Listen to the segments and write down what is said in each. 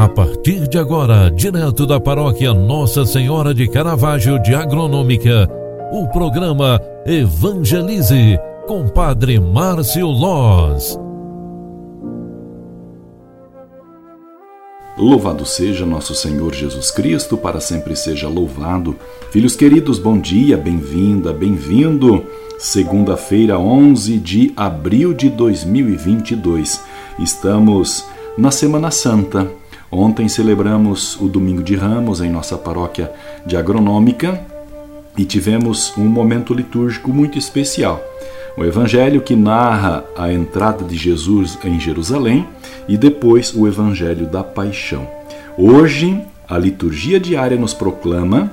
A partir de agora, direto da paróquia Nossa Senhora de Caravaggio de Agronômica, o programa Evangelize com Padre Márcio Loz. Louvado seja nosso Senhor Jesus Cristo, para sempre seja louvado. Filhos queridos, bom dia, bem-vinda, bem-vindo. Segunda-feira, 11 de abril de 2022. Estamos na Semana Santa Ontem celebramos o Domingo de Ramos em nossa paróquia de Agronômica e tivemos um momento litúrgico muito especial. O Evangelho que narra a entrada de Jesus em Jerusalém e depois o Evangelho da Paixão. Hoje, a liturgia diária nos proclama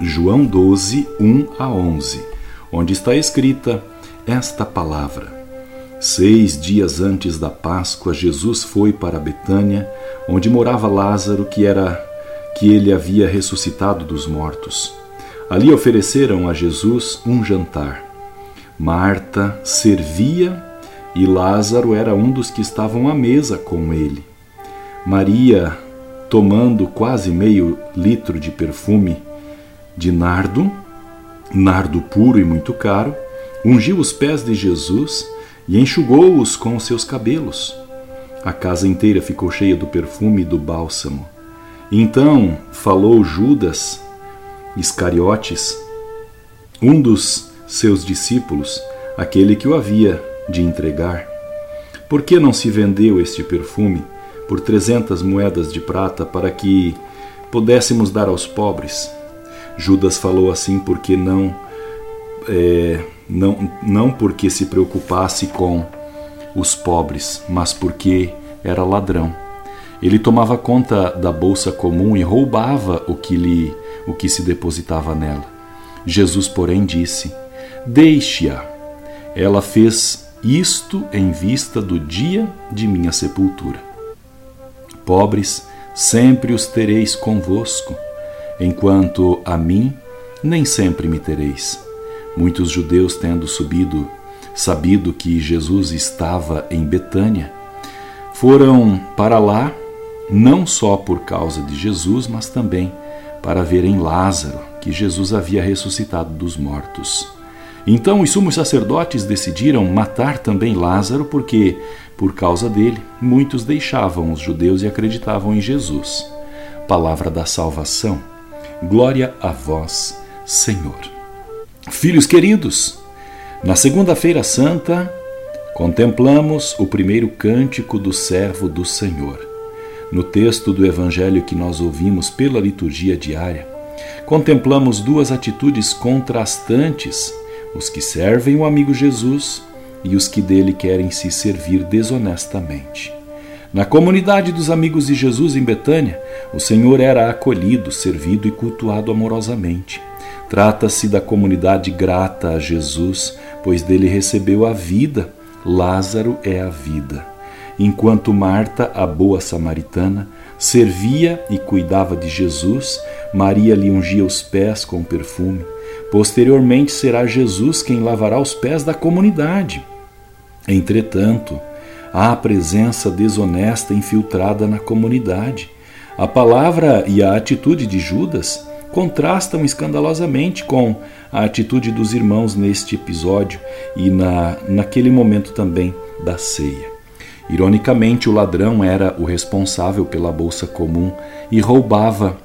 João 12, 1 a 11, onde está escrita esta palavra. Seis dias antes da Páscoa, Jesus foi para Betânia, onde morava Lázaro, que era que ele havia ressuscitado dos mortos. Ali ofereceram a Jesus um jantar. Marta servia e Lázaro era um dos que estavam à mesa com ele. Maria, tomando quase meio litro de perfume de nardo, nardo puro e muito caro, ungiu os pés de Jesus e enxugou-os com os seus cabelos. A casa inteira ficou cheia do perfume do bálsamo. Então falou Judas Iscariotes, um dos seus discípulos, aquele que o havia de entregar. Por que não se vendeu este perfume por trezentas moedas de prata para que pudéssemos dar aos pobres? Judas falou assim porque não é, não, não porque se preocupasse com os pobres, mas porque era ladrão. Ele tomava conta da bolsa comum e roubava o que lhe o que se depositava nela. Jesus, porém, disse: Deixe-a. Ela fez isto em vista do dia de minha sepultura. Pobres, sempre os tereis convosco, enquanto a mim nem sempre me tereis. Muitos judeus, tendo subido, sabido que Jesus estava em Betânia, foram para lá não só por causa de Jesus, mas também para verem Lázaro, que Jesus havia ressuscitado dos mortos. Então os sumos sacerdotes decidiram matar também Lázaro, porque, por causa dele, muitos deixavam os judeus e acreditavam em Jesus. Palavra da salvação. Glória a vós, Senhor. Filhos queridos, na Segunda-feira Santa, contemplamos o primeiro cântico do servo do Senhor. No texto do Evangelho que nós ouvimos pela liturgia diária, contemplamos duas atitudes contrastantes: os que servem o amigo Jesus e os que dele querem se servir desonestamente. Na comunidade dos amigos de Jesus em Betânia, o Senhor era acolhido, servido e cultuado amorosamente. Trata-se da comunidade grata a Jesus, pois dele recebeu a vida. Lázaro é a vida. Enquanto Marta, a boa samaritana, servia e cuidava de Jesus, Maria lhe ungia os pés com perfume. Posteriormente será Jesus quem lavará os pés da comunidade. Entretanto, há a presença desonesta infiltrada na comunidade. A palavra e a atitude de Judas contrastam escandalosamente com a atitude dos irmãos neste episódio e na, naquele momento também da ceia. Ironicamente, o ladrão era o responsável pela bolsa comum e roubava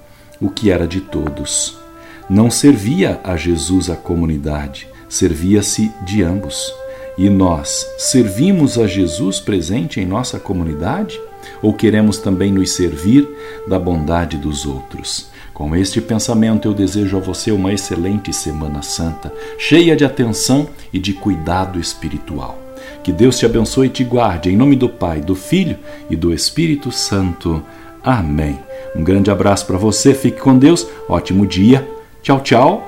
o que era de todos. Não servia a Jesus a comunidade, servia-se de ambos. E nós servimos a Jesus presente em nossa comunidade? Ou queremos também nos servir da bondade dos outros? Com este pensamento, eu desejo a você uma excelente Semana Santa, cheia de atenção e de cuidado espiritual. Que Deus te abençoe e te guarde, em nome do Pai, do Filho e do Espírito Santo. Amém. Um grande abraço para você, fique com Deus, ótimo dia. Tchau, tchau.